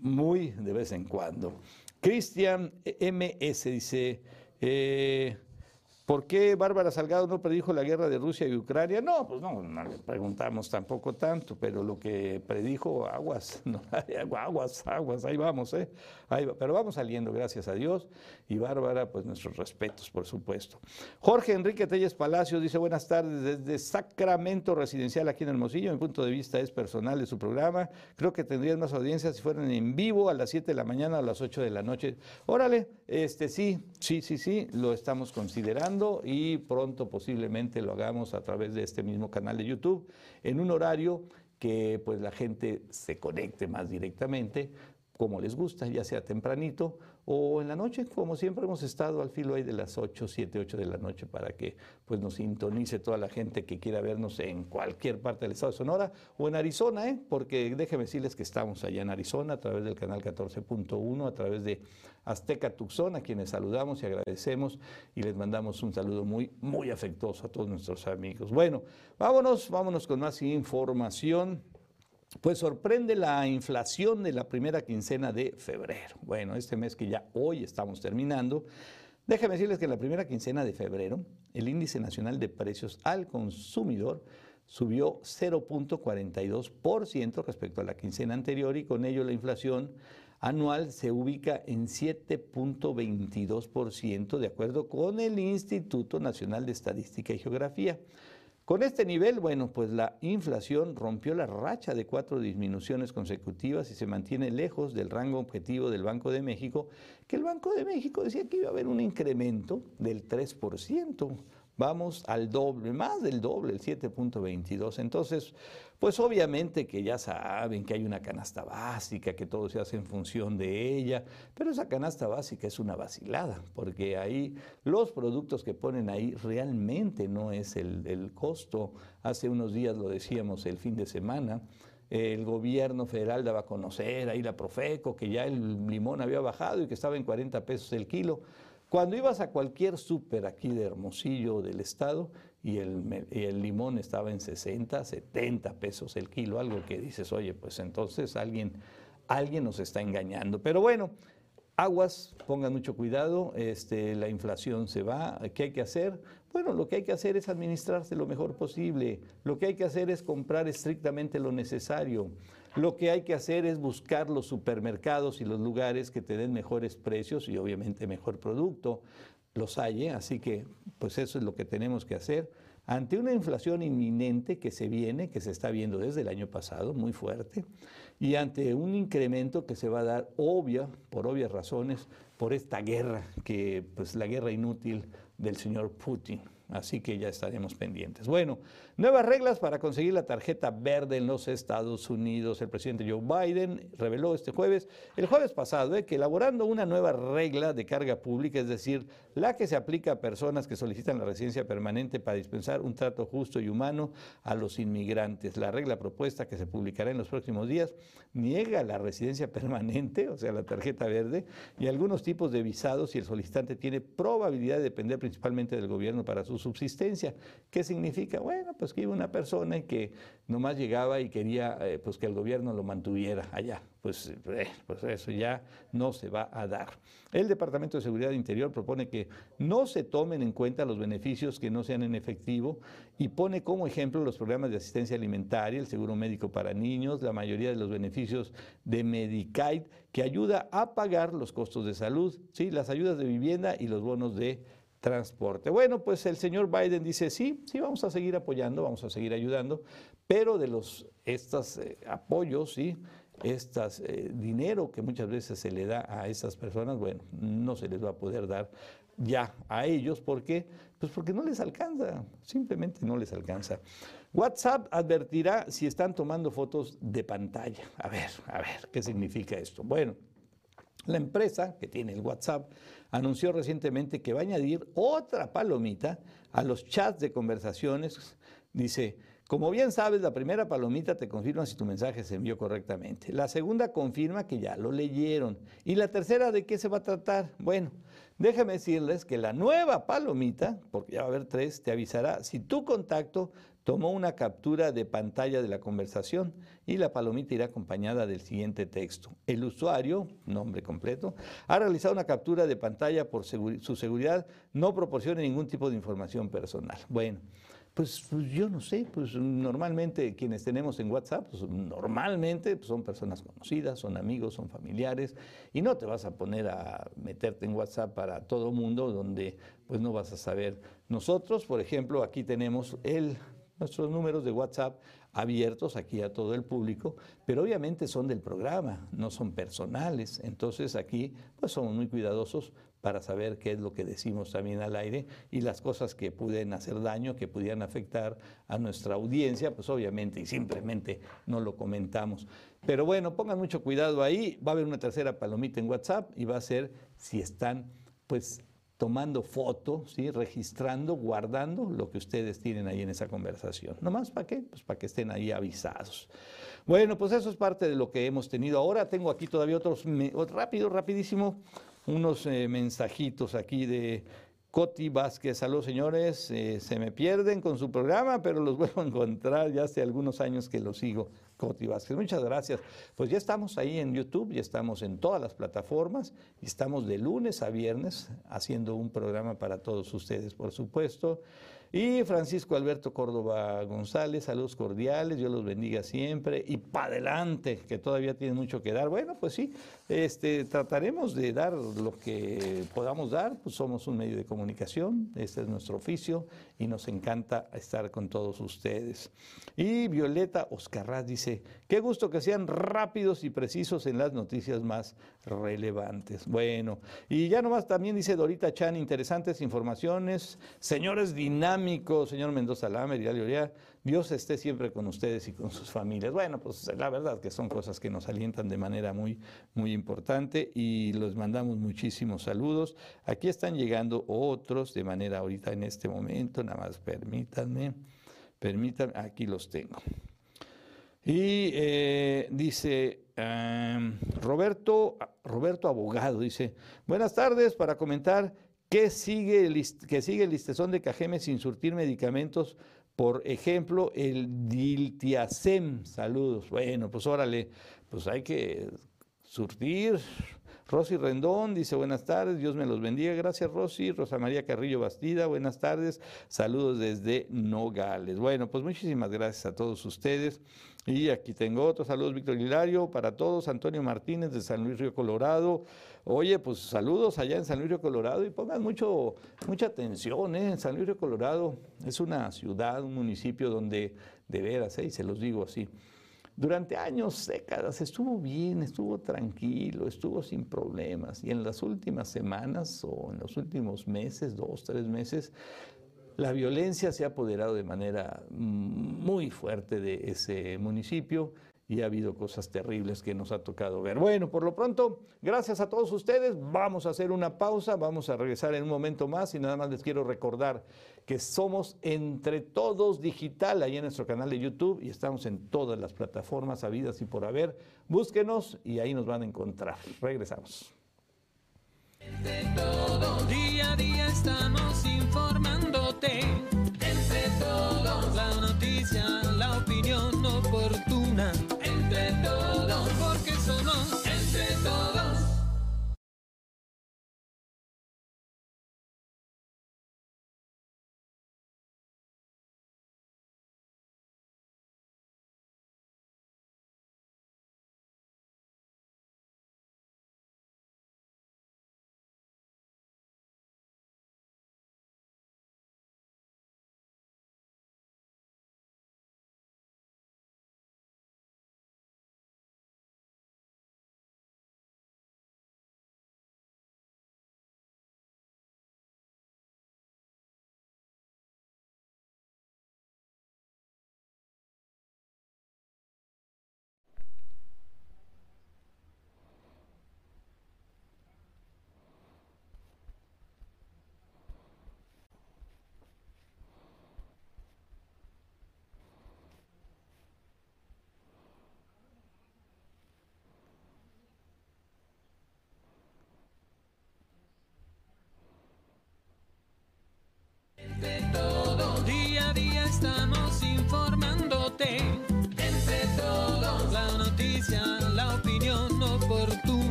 muy de vez en cuando. Cristian MS dice, eh, ¿Por qué Bárbara Salgado no predijo la guerra de Rusia y Ucrania? No, pues no, no le preguntamos tampoco tanto, pero lo que predijo, aguas, no, aguas, aguas, ahí vamos, ¿eh? Ahí pero vamos saliendo, gracias a Dios. Y Bárbara, pues nuestros respetos, por supuesto. Jorge Enrique Telles Palacios dice, buenas tardes, desde Sacramento Residencial aquí en Hermosillo. Mi punto de vista es personal de su programa. Creo que tendrían más audiencias si fueran en vivo a las 7 de la mañana o a las 8 de la noche. Órale, este sí, sí, sí, sí, lo estamos considerando y pronto posiblemente lo hagamos a través de este mismo canal de YouTube en un horario que pues la gente se conecte más directamente como les gusta, ya sea tempranito o en la noche, como siempre hemos estado al filo ahí de las 8, 7, 8 de la noche para que pues nos sintonice toda la gente que quiera vernos en cualquier parte del estado de Sonora o en Arizona, ¿eh? porque déjenme decirles que estamos allá en Arizona a través del canal 14.1, a través de Azteca Tucson, a quienes saludamos y agradecemos y les mandamos un saludo muy, muy afectuoso a todos nuestros amigos. Bueno, vámonos, vámonos con más información. Pues sorprende la inflación de la primera quincena de febrero. Bueno, este mes que ya hoy estamos terminando, déjenme decirles que en la primera quincena de febrero, el índice nacional de precios al consumidor subió 0.42% respecto a la quincena anterior y con ello la inflación anual se ubica en 7.22% de acuerdo con el Instituto Nacional de Estadística y Geografía. Con este nivel, bueno, pues la inflación rompió la racha de cuatro disminuciones consecutivas y se mantiene lejos del rango objetivo del Banco de México, que el Banco de México decía que iba a haber un incremento del 3% vamos al doble, más del doble, el 7.22. Entonces, pues obviamente que ya saben que hay una canasta básica, que todo se hace en función de ella, pero esa canasta básica es una vacilada, porque ahí los productos que ponen ahí realmente no es el, el costo. Hace unos días lo decíamos el fin de semana. El gobierno federal daba a conocer ahí la Profeco que ya el limón había bajado y que estaba en 40 pesos el kilo. Cuando ibas a cualquier súper aquí de Hermosillo del estado y el, limón estaba en 60, 70 pesos el kilo, algo que dices, oye, pues entonces alguien, alguien nos está engañando. Pero bueno, aguas, pongan mucho cuidado, este, la inflación se va, ¿qué hay que hacer? Bueno, lo que hay que hacer es administrarse lo mejor posible, lo que hay que hacer es comprar estrictamente lo necesario. Lo que hay que hacer es buscar los supermercados y los lugares que te den mejores precios y obviamente mejor producto. Los hay, ¿eh? así que pues eso es lo que tenemos que hacer. Ante una inflación inminente que se viene, que se está viendo desde el año pasado, muy fuerte, y ante un incremento que se va a dar obvia, por obvias razones, por esta guerra, que pues la guerra inútil del señor Putin. Así que ya estaremos pendientes. Bueno, nuevas reglas para conseguir la tarjeta verde en los Estados Unidos. El presidente Joe Biden reveló este jueves, el jueves pasado, eh, que elaborando una nueva regla de carga pública, es decir, la que se aplica a personas que solicitan la residencia permanente para dispensar un trato justo y humano a los inmigrantes. La regla propuesta que se publicará en los próximos días niega la residencia permanente, o sea, la tarjeta verde, y algunos tipos de visados si el solicitante tiene probabilidad de depender principalmente del gobierno para su subsistencia. ¿Qué significa? Bueno, pues que iba una persona y que nomás llegaba y quería eh, pues que el gobierno lo mantuviera allá. Pues, eh, pues eso ya no se va a dar. El Departamento de Seguridad Interior propone que no se tomen en cuenta los beneficios que no sean en efectivo y pone como ejemplo los programas de asistencia alimentaria, el seguro médico para niños, la mayoría de los beneficios de Medicaid que ayuda a pagar los costos de salud, ¿sí? las ayudas de vivienda y los bonos de transporte. Bueno, pues el señor Biden dice, sí, sí, vamos a seguir apoyando, vamos a seguir ayudando, pero de los estos eh, apoyos, sí, este dinero que muchas veces se le da a esas personas, bueno, no se les va a poder dar ya a ellos, ¿por qué? Pues porque no les alcanza, simplemente no les alcanza. WhatsApp advertirá si están tomando fotos de pantalla. A ver, a ver, ¿qué significa esto? Bueno, la empresa que tiene el WhatsApp anunció recientemente que va a añadir otra palomita a los chats de conversaciones. Dice, como bien sabes, la primera palomita te confirma si tu mensaje se envió correctamente. La segunda confirma que ya lo leyeron. Y la tercera, ¿de qué se va a tratar? Bueno, déjame decirles que la nueva palomita, porque ya va a haber tres, te avisará si tu contacto tomó una captura de pantalla de la conversación y la palomita irá acompañada del siguiente texto. El usuario, nombre completo, ha realizado una captura de pantalla por su seguridad, no proporciona ningún tipo de información personal. Bueno. Pues, pues, yo no sé, pues normalmente quienes tenemos en WhatsApp, pues normalmente pues, son personas conocidas, son amigos, son familiares, y no te vas a poner a meterte en WhatsApp para todo mundo donde pues no vas a saber. Nosotros, por ejemplo, aquí tenemos el nuestros números de WhatsApp abiertos aquí a todo el público, pero obviamente son del programa, no son personales. Entonces aquí pues somos muy cuidadosos para saber qué es lo que decimos también al aire y las cosas que pueden hacer daño, que pudieran afectar a nuestra audiencia, pues obviamente y simplemente no lo comentamos. Pero bueno, pongan mucho cuidado ahí, va a haber una tercera palomita en WhatsApp y va a ser si están pues tomando fotos, ¿sí? registrando, guardando lo que ustedes tienen ahí en esa conversación. ¿No más para qué? Pues para que estén ahí avisados. Bueno, pues eso es parte de lo que hemos tenido ahora. Tengo aquí todavía otros, rápido, rapidísimo, unos eh, mensajitos aquí de Coti Vázquez. Saludos señores, eh, se me pierden con su programa, pero los vuelvo a encontrar ya hace algunos años que los sigo. Coti Vázquez, muchas gracias. Pues ya estamos ahí en YouTube, ya estamos en todas las plataformas y estamos de lunes a viernes haciendo un programa para todos ustedes, por supuesto. Y Francisco Alberto Córdoba González, saludos cordiales, Dios los bendiga siempre. Y para adelante, que todavía tiene mucho que dar. Bueno, pues sí, este, trataremos de dar lo que podamos dar, pues somos un medio de comunicación, este es nuestro oficio y nos encanta estar con todos ustedes. Y Violeta Oscarraz dice, qué gusto que sean rápidos y precisos en las noticias más relevantes. Bueno, y ya nomás también dice Dorita Chan, interesantes informaciones, señores dinámicos, señor Mendoza Lamer y Alioria, Dios esté siempre con ustedes y con sus familias. Bueno, pues la verdad que son cosas que nos alientan de manera muy, muy importante y les mandamos muchísimos saludos. Aquí están llegando otros de manera ahorita en este momento, nada más permítanme, permítanme, aquí los tengo. Y eh, dice em, Roberto, Roberto Abogado, dice, buenas tardes para comentar que sigue, el, que sigue el listezón de Cajeme sin surtir medicamentos, por ejemplo, el Diltiazem. Saludos. Bueno, pues órale, pues hay que surtir. Rosy Rendón dice buenas tardes, Dios me los bendiga. Gracias Rosy. Rosa María Carrillo Bastida, buenas tardes. Saludos desde Nogales. Bueno, pues muchísimas gracias a todos ustedes. Y aquí tengo otros saludos, Víctor Hilario, para todos, Antonio Martínez de San Luis Río Colorado. Oye, pues saludos allá en San Luis Río Colorado y pongan mucho, mucha atención, ¿eh? San Luis Río Colorado es una ciudad, un municipio donde de veras, ¿eh? y se los digo así, durante años, décadas, estuvo bien, estuvo tranquilo, estuvo sin problemas. Y en las últimas semanas o en los últimos meses, dos, tres meses, la violencia se ha apoderado de manera muy fuerte de ese municipio y ha habido cosas terribles que nos ha tocado ver. Bueno, por lo pronto, gracias a todos ustedes. Vamos a hacer una pausa, vamos a regresar en un momento más y nada más les quiero recordar que somos Entre Todos Digital ahí en nuestro canal de YouTube y estamos en todas las plataformas habidas y por haber. Búsquenos y ahí nos van a encontrar. Regresamos. Entre todos, día a día estamos informándote. Entre todos, la noticia, la opinión oportuna. Entre todos,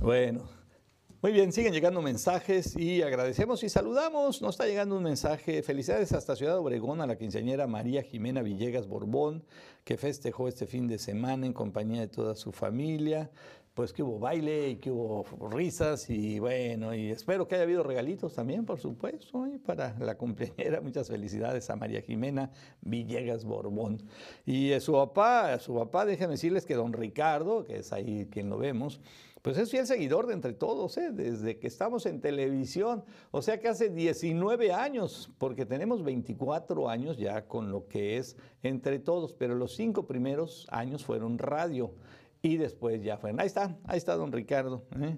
Bueno, muy bien, siguen llegando mensajes y agradecemos y saludamos. Nos está llegando un mensaje. Felicidades hasta Ciudad Obregón a la quinceañera María Jimena Villegas Borbón, que festejó este fin de semana en compañía de toda su familia. Pues que hubo baile y que hubo risas y bueno, y espero que haya habido regalitos también, por supuesto, y para la cumpleañera. Muchas felicidades a María Jimena Villegas Borbón. Y a su papá, a su papá, déjenme decirles que don Ricardo, que es ahí quien lo vemos, pues es fiel seguidor de entre todos, ¿eh? desde que estamos en televisión, o sea que hace 19 años, porque tenemos 24 años ya con lo que es entre todos, pero los cinco primeros años fueron radio y después ya fueron. Ahí está, ahí está don Ricardo. ¿eh?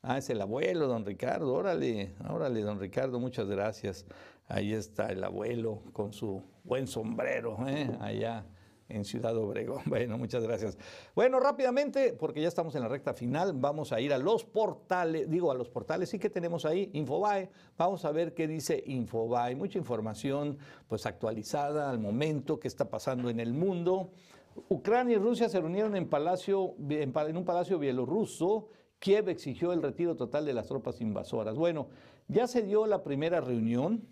Ah, es el abuelo, don Ricardo, órale, órale, don Ricardo, muchas gracias. Ahí está el abuelo con su buen sombrero, ¿eh? allá en Ciudad Obregón. Bueno, muchas gracias. Bueno, rápidamente, porque ya estamos en la recta final, vamos a ir a los portales, digo a los portales, sí que tenemos ahí Infobae, vamos a ver qué dice Infobae, mucha información pues actualizada al momento, qué está pasando en el mundo. Ucrania y Rusia se reunieron en, palacio, en, un palacio bielorruso Kiev exigió el retiro total de las tropas invasoras. Bueno, ya se dio la primera reunión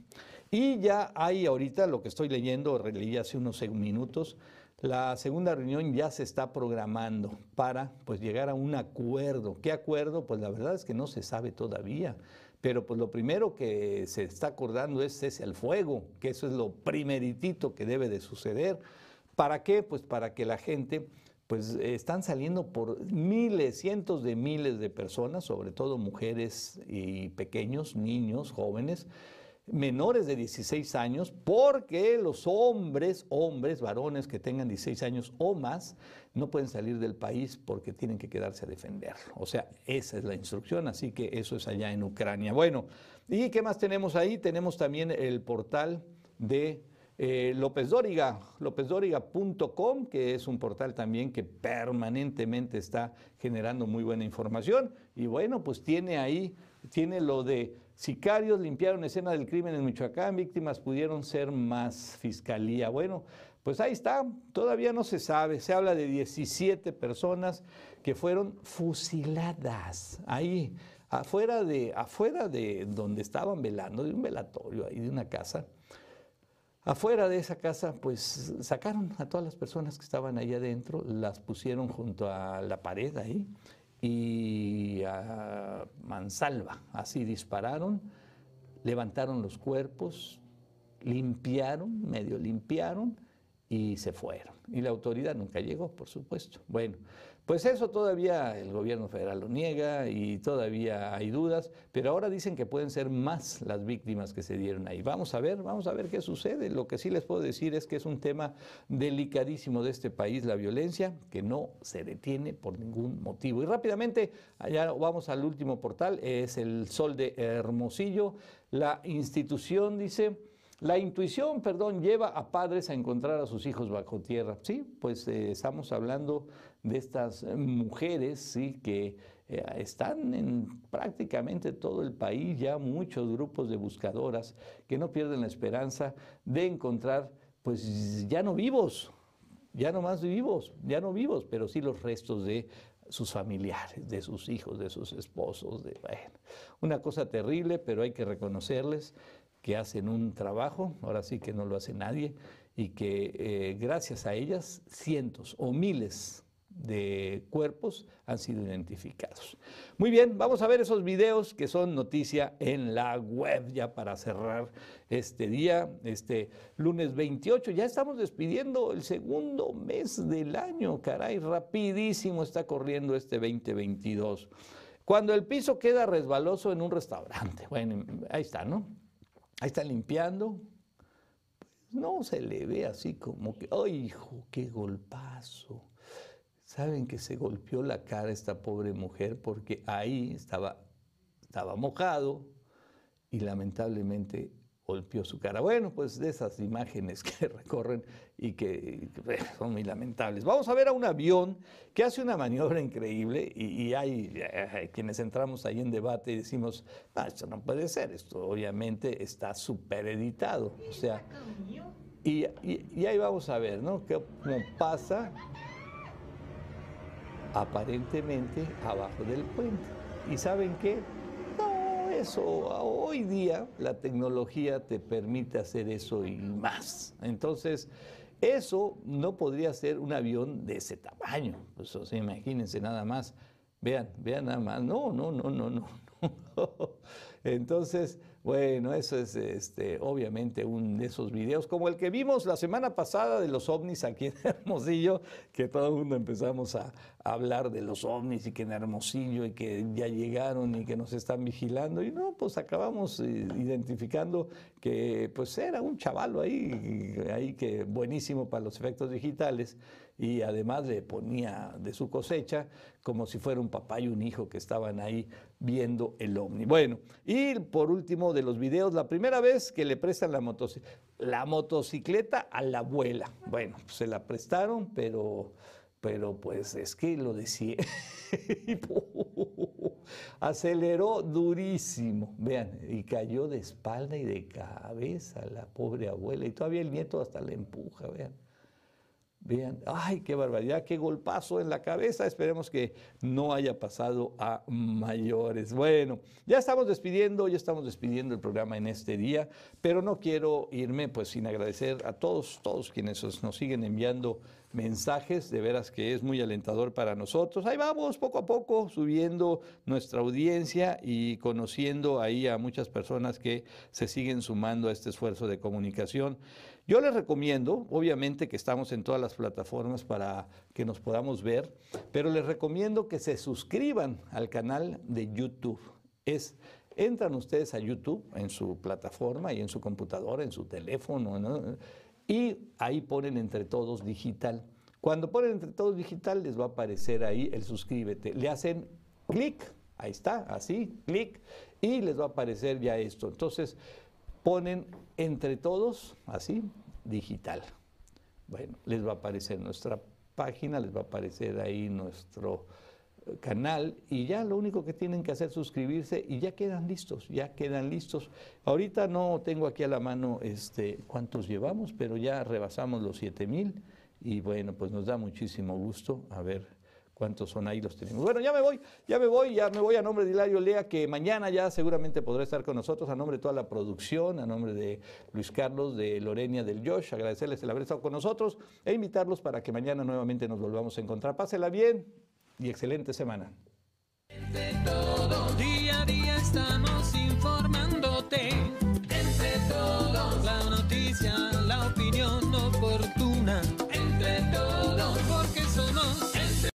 y ya hay ahorita lo que estoy leyendo, releí hace unos minutos, la segunda reunión ya se está programando para pues llegar a un acuerdo. ¿Qué acuerdo? Pues la verdad es que no se sabe todavía. Pero pues lo primero que se está acordando es ese el fuego, que eso es lo primeritito que debe de suceder. ¿Para qué? Pues para que la gente pues están saliendo por miles, cientos de miles de personas, sobre todo mujeres y pequeños, niños, jóvenes, menores de 16 años, porque los hombres, hombres, varones que tengan 16 años o más, no pueden salir del país porque tienen que quedarse a defenderlo. O sea, esa es la instrucción, así que eso es allá en Ucrania. Bueno, ¿y qué más tenemos ahí? Tenemos también el portal de eh, López Dóriga, lópezdóriga.com, que es un portal también que permanentemente está generando muy buena información. Y bueno, pues tiene ahí, tiene lo de sicarios limpiaron escena del crimen en Michoacán, víctimas pudieron ser más fiscalía. Bueno, pues ahí está, todavía no se sabe. Se habla de 17 personas que fueron fusiladas ahí, afuera de, afuera de donde estaban velando, de un velatorio ahí, de una casa Afuera de esa casa, pues sacaron a todas las personas que estaban ahí adentro, las pusieron junto a la pared ahí y a mansalva, así dispararon, levantaron los cuerpos, limpiaron, medio limpiaron y se fueron. Y la autoridad nunca llegó, por supuesto. Bueno, pues eso todavía el gobierno federal lo niega y todavía hay dudas, pero ahora dicen que pueden ser más las víctimas que se dieron ahí. Vamos a ver, vamos a ver qué sucede. Lo que sí les puedo decir es que es un tema delicadísimo de este país, la violencia, que no se detiene por ningún motivo. Y rápidamente, allá vamos al último portal, es el Sol de Hermosillo. La institución dice... La intuición, perdón, lleva a padres a encontrar a sus hijos bajo tierra. Sí, pues eh, estamos hablando de estas mujeres, sí, que eh, están en prácticamente todo el país, ya muchos grupos de buscadoras que no pierden la esperanza de encontrar, pues ya no vivos, ya no más vivos, ya no vivos, pero sí los restos de sus familiares, de sus hijos, de sus esposos, bueno, una cosa terrible, pero hay que reconocerles que hacen un trabajo, ahora sí que no lo hace nadie, y que eh, gracias a ellas cientos o miles de cuerpos han sido identificados. Muy bien, vamos a ver esos videos que son noticia en la web ya para cerrar este día, este lunes 28. Ya estamos despidiendo el segundo mes del año, caray, rapidísimo está corriendo este 2022. Cuando el piso queda resbaloso en un restaurante, bueno, ahí está, ¿no? Ahí está limpiando. Pues no se le ve así como que, ¡ay, hijo, qué golpazo! Saben que se golpeó la cara esta pobre mujer porque ahí estaba, estaba mojado y lamentablemente golpeó su cara. Bueno, pues de esas imágenes que recorren y que son muy lamentables. Vamos a ver a un avión que hace una maniobra increíble y, hay, quienes entramos ahí en debate y decimos, ah, esto no puede ser, esto obviamente está supereditado. O sea, y, y, ahí vamos a ver, ¿no? ¿Cómo pasa aparentemente abajo del puente? ¿Y saben qué? Eso. Hoy día la tecnología te permite hacer eso y más. Entonces, eso no podría ser un avión de ese tamaño. Pues, imagínense nada más. Vean, vean nada más. No, no, no, no, no. Entonces, bueno, eso es este, obviamente un de esos videos, como el que vimos la semana pasada de los ovnis aquí en Hermosillo, que todo el mundo empezamos a, hablar de los ovnis y que en Hermosillo y que ya llegaron y que nos están vigilando. Y no, pues acabamos eh, identificando que pues era un chavalo ahí, ahí que buenísimo para los efectos digitales y además le ponía de su cosecha como si fuera un papá y un hijo que estaban ahí viendo el ovni. Bueno, y por último de los videos, la primera vez que le prestan la, motocicleta a la abuela. Bueno, pues se la prestaron, pero, pero pues es que lo decía. aceleró durísimo, vean, y cayó de espalda y de cabeza la pobre abuela, y todavía el nieto hasta la empuja, vean. Vean, ay, qué barbaridad, qué golpazo en la cabeza. Esperemos que no haya pasado a mayores. Bueno, ya estamos despidiendo, ya estamos despidiendo el programa en este día, pero no quiero irme pues sin agradecer a todos, todos quienes nos siguen enviando mensajes, de veras que es muy alentador para nosotros. Ahí vamos poco a poco subiendo nuestra audiencia y conociendo ahí a muchas personas que se siguen sumando a este esfuerzo de comunicación. Yo les recomiendo, obviamente que estamos en todas las plataformas para que nos podamos ver, pero les recomiendo que se suscriban al canal de YouTube. Es entran ustedes a YouTube en su plataforma y en su computadora, en su teléfono, ¿no? y ahí ponen entre todos digital. Cuando ponen entre todos digital les va a aparecer ahí el suscríbete. Le hacen clic, ahí está, así, clic, y les va a aparecer ya esto. Entonces ponen entre todos, así, digital. Bueno, les va a aparecer nuestra página, les va a aparecer ahí nuestro canal y ya lo único que tienen que hacer es suscribirse y ya quedan listos, ya quedan listos. Ahorita no tengo aquí a la mano este, cuántos llevamos, pero ya rebasamos los 7 mil y bueno, pues nos da muchísimo gusto a ver cuántos son ahí los tenemos. Bueno, ya me voy, ya me voy, ya me voy a nombre de Hilario Lea, que mañana ya seguramente podrá estar con nosotros, a nombre de toda la producción, a nombre de Luis Carlos, de Lorenia, del Josh, agradecerles el haber estado con nosotros e invitarlos para que mañana nuevamente nos volvamos a encontrar. Pásela bien, y excelente semana. Todo, día a día estamos informándote.